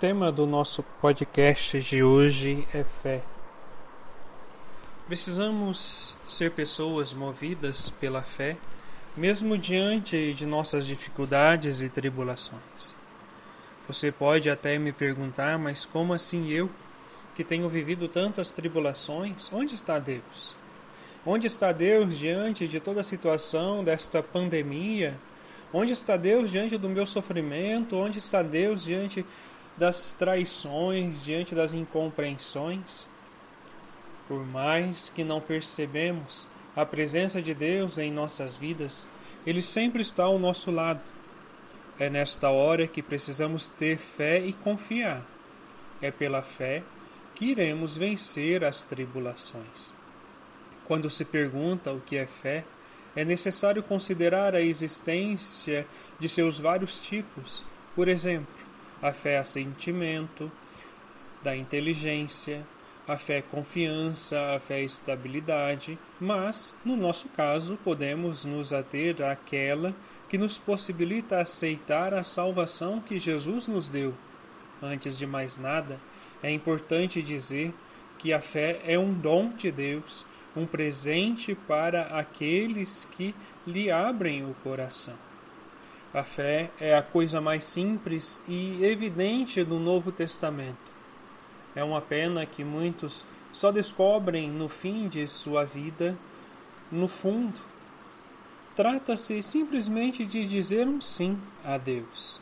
tema do nosso podcast de hoje é fé. Precisamos ser pessoas movidas pela fé, mesmo diante de nossas dificuldades e tribulações. Você pode até me perguntar, mas como assim eu, que tenho vivido tantas tribulações, onde está Deus? Onde está Deus diante de toda a situação desta pandemia? Onde está Deus diante do meu sofrimento? Onde está Deus diante das traições, diante das incompreensões? Por mais que não percebemos a presença de Deus em nossas vidas, Ele sempre está ao nosso lado. É nesta hora que precisamos ter fé e confiar. É pela fé que iremos vencer as tribulações. Quando se pergunta o que é fé, é necessário considerar a existência de seus vários tipos. Por exemplo, a fé é sentimento, da inteligência, a fé é confiança, a fé é estabilidade, mas, no nosso caso, podemos nos ater àquela que nos possibilita aceitar a salvação que Jesus nos deu. Antes de mais nada, é importante dizer que a fé é um dom de Deus um presente para aqueles que lhe abrem o coração. A fé é a coisa mais simples e evidente do Novo Testamento. É uma pena que muitos só descobrem no fim de sua vida, no fundo. Trata-se simplesmente de dizer um sim a Deus.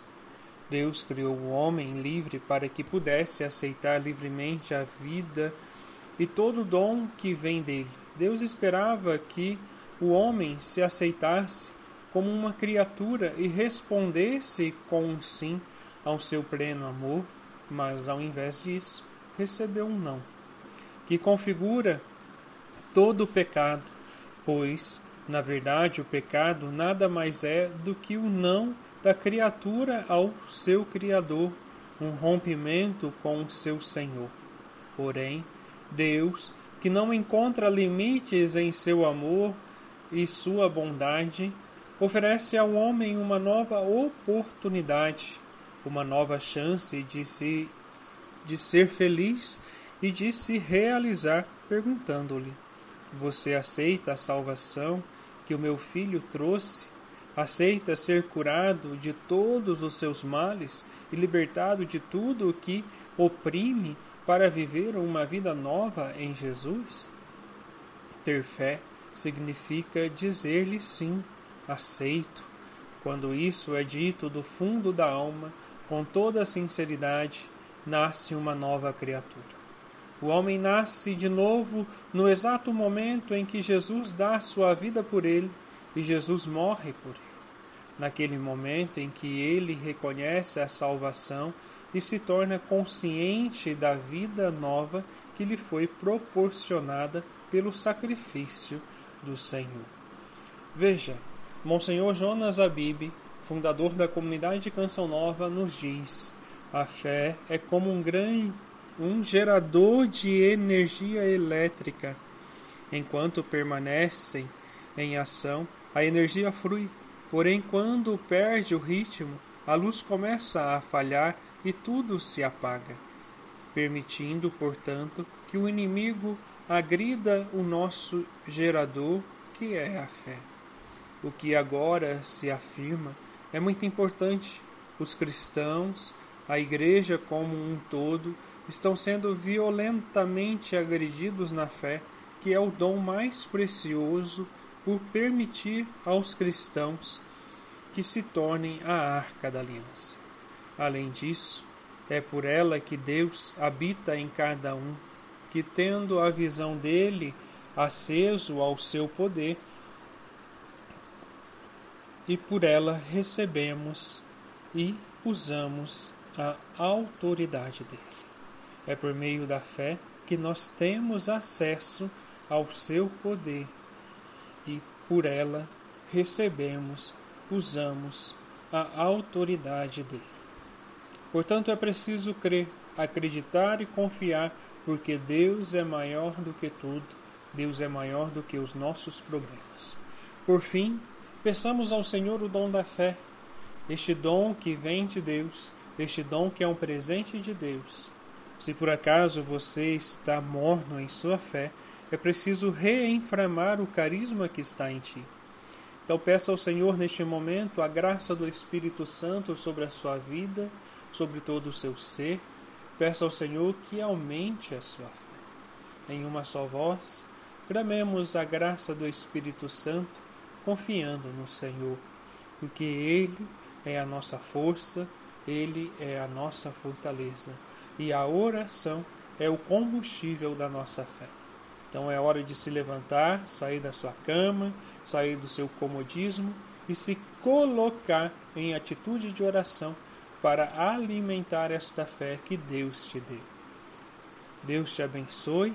Deus criou o homem livre para que pudesse aceitar livremente a vida e todo o dom que vem dele. Deus esperava que o homem se aceitasse como uma criatura e respondesse com um sim ao seu pleno amor, mas ao invés disso, recebeu um não, que configura todo o pecado, pois, na verdade, o pecado nada mais é do que o não da criatura ao seu Criador, um rompimento com o seu Senhor. Porém, Deus, que não encontra limites em seu amor e sua bondade, oferece ao homem uma nova oportunidade, uma nova chance de, se, de ser feliz e de se realizar, perguntando-lhe: Você aceita a salvação que o meu filho trouxe? Aceita ser curado de todos os seus males e libertado de tudo o que oprime para viver uma vida nova em Jesus? Ter fé significa dizer-lhe sim, aceito. Quando isso é dito do fundo da alma, com toda a sinceridade, nasce uma nova criatura. O homem nasce de novo no exato momento em que Jesus dá sua vida por ele e Jesus morre por ele. Naquele momento em que ele reconhece a salvação e se torna consciente da vida nova que lhe foi proporcionada pelo sacrifício do Senhor. Veja, Monsenhor Jonas Abib, fundador da comunidade de Canção Nova, nos diz: a fé é como um grande um gerador de energia elétrica. Enquanto permanecem em ação, a energia flui. Porém, quando perde o ritmo, a luz começa a falhar e tudo se apaga, permitindo, portanto, que o inimigo agrida o nosso gerador, que é a fé. O que agora se afirma é muito importante. Os cristãos, a igreja como um todo, estão sendo violentamente agredidos na fé, que é o dom mais precioso por permitir aos cristãos que se tornem a arca da aliança. Além disso, é por ela que Deus habita em cada um, que tendo a visão dele aceso ao seu poder, e por ela recebemos e usamos a autoridade dele. É por meio da fé que nós temos acesso ao seu poder e por ela recebemos, usamos a autoridade dele. Portanto, é preciso crer, acreditar e confiar, porque Deus é maior do que tudo, Deus é maior do que os nossos problemas. Por fim, peçamos ao Senhor o dom da fé, este dom que vem de Deus, este dom que é um presente de Deus. Se por acaso você está morno em sua fé, é preciso reenframar o carisma que está em ti. Então peça ao Senhor neste momento a graça do Espírito Santo sobre a sua vida, sobre todo o seu ser. Peça ao Senhor que aumente a sua fé. Em uma só voz, clamemos a graça do Espírito Santo, confiando no Senhor, porque Ele é a nossa força, Ele é a nossa fortaleza, e a oração é o combustível da nossa fé. Então é hora de se levantar, sair da sua cama, sair do seu comodismo e se colocar em atitude de oração para alimentar esta fé que Deus te deu. Deus te abençoe.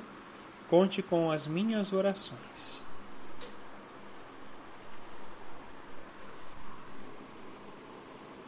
Conte com as minhas orações.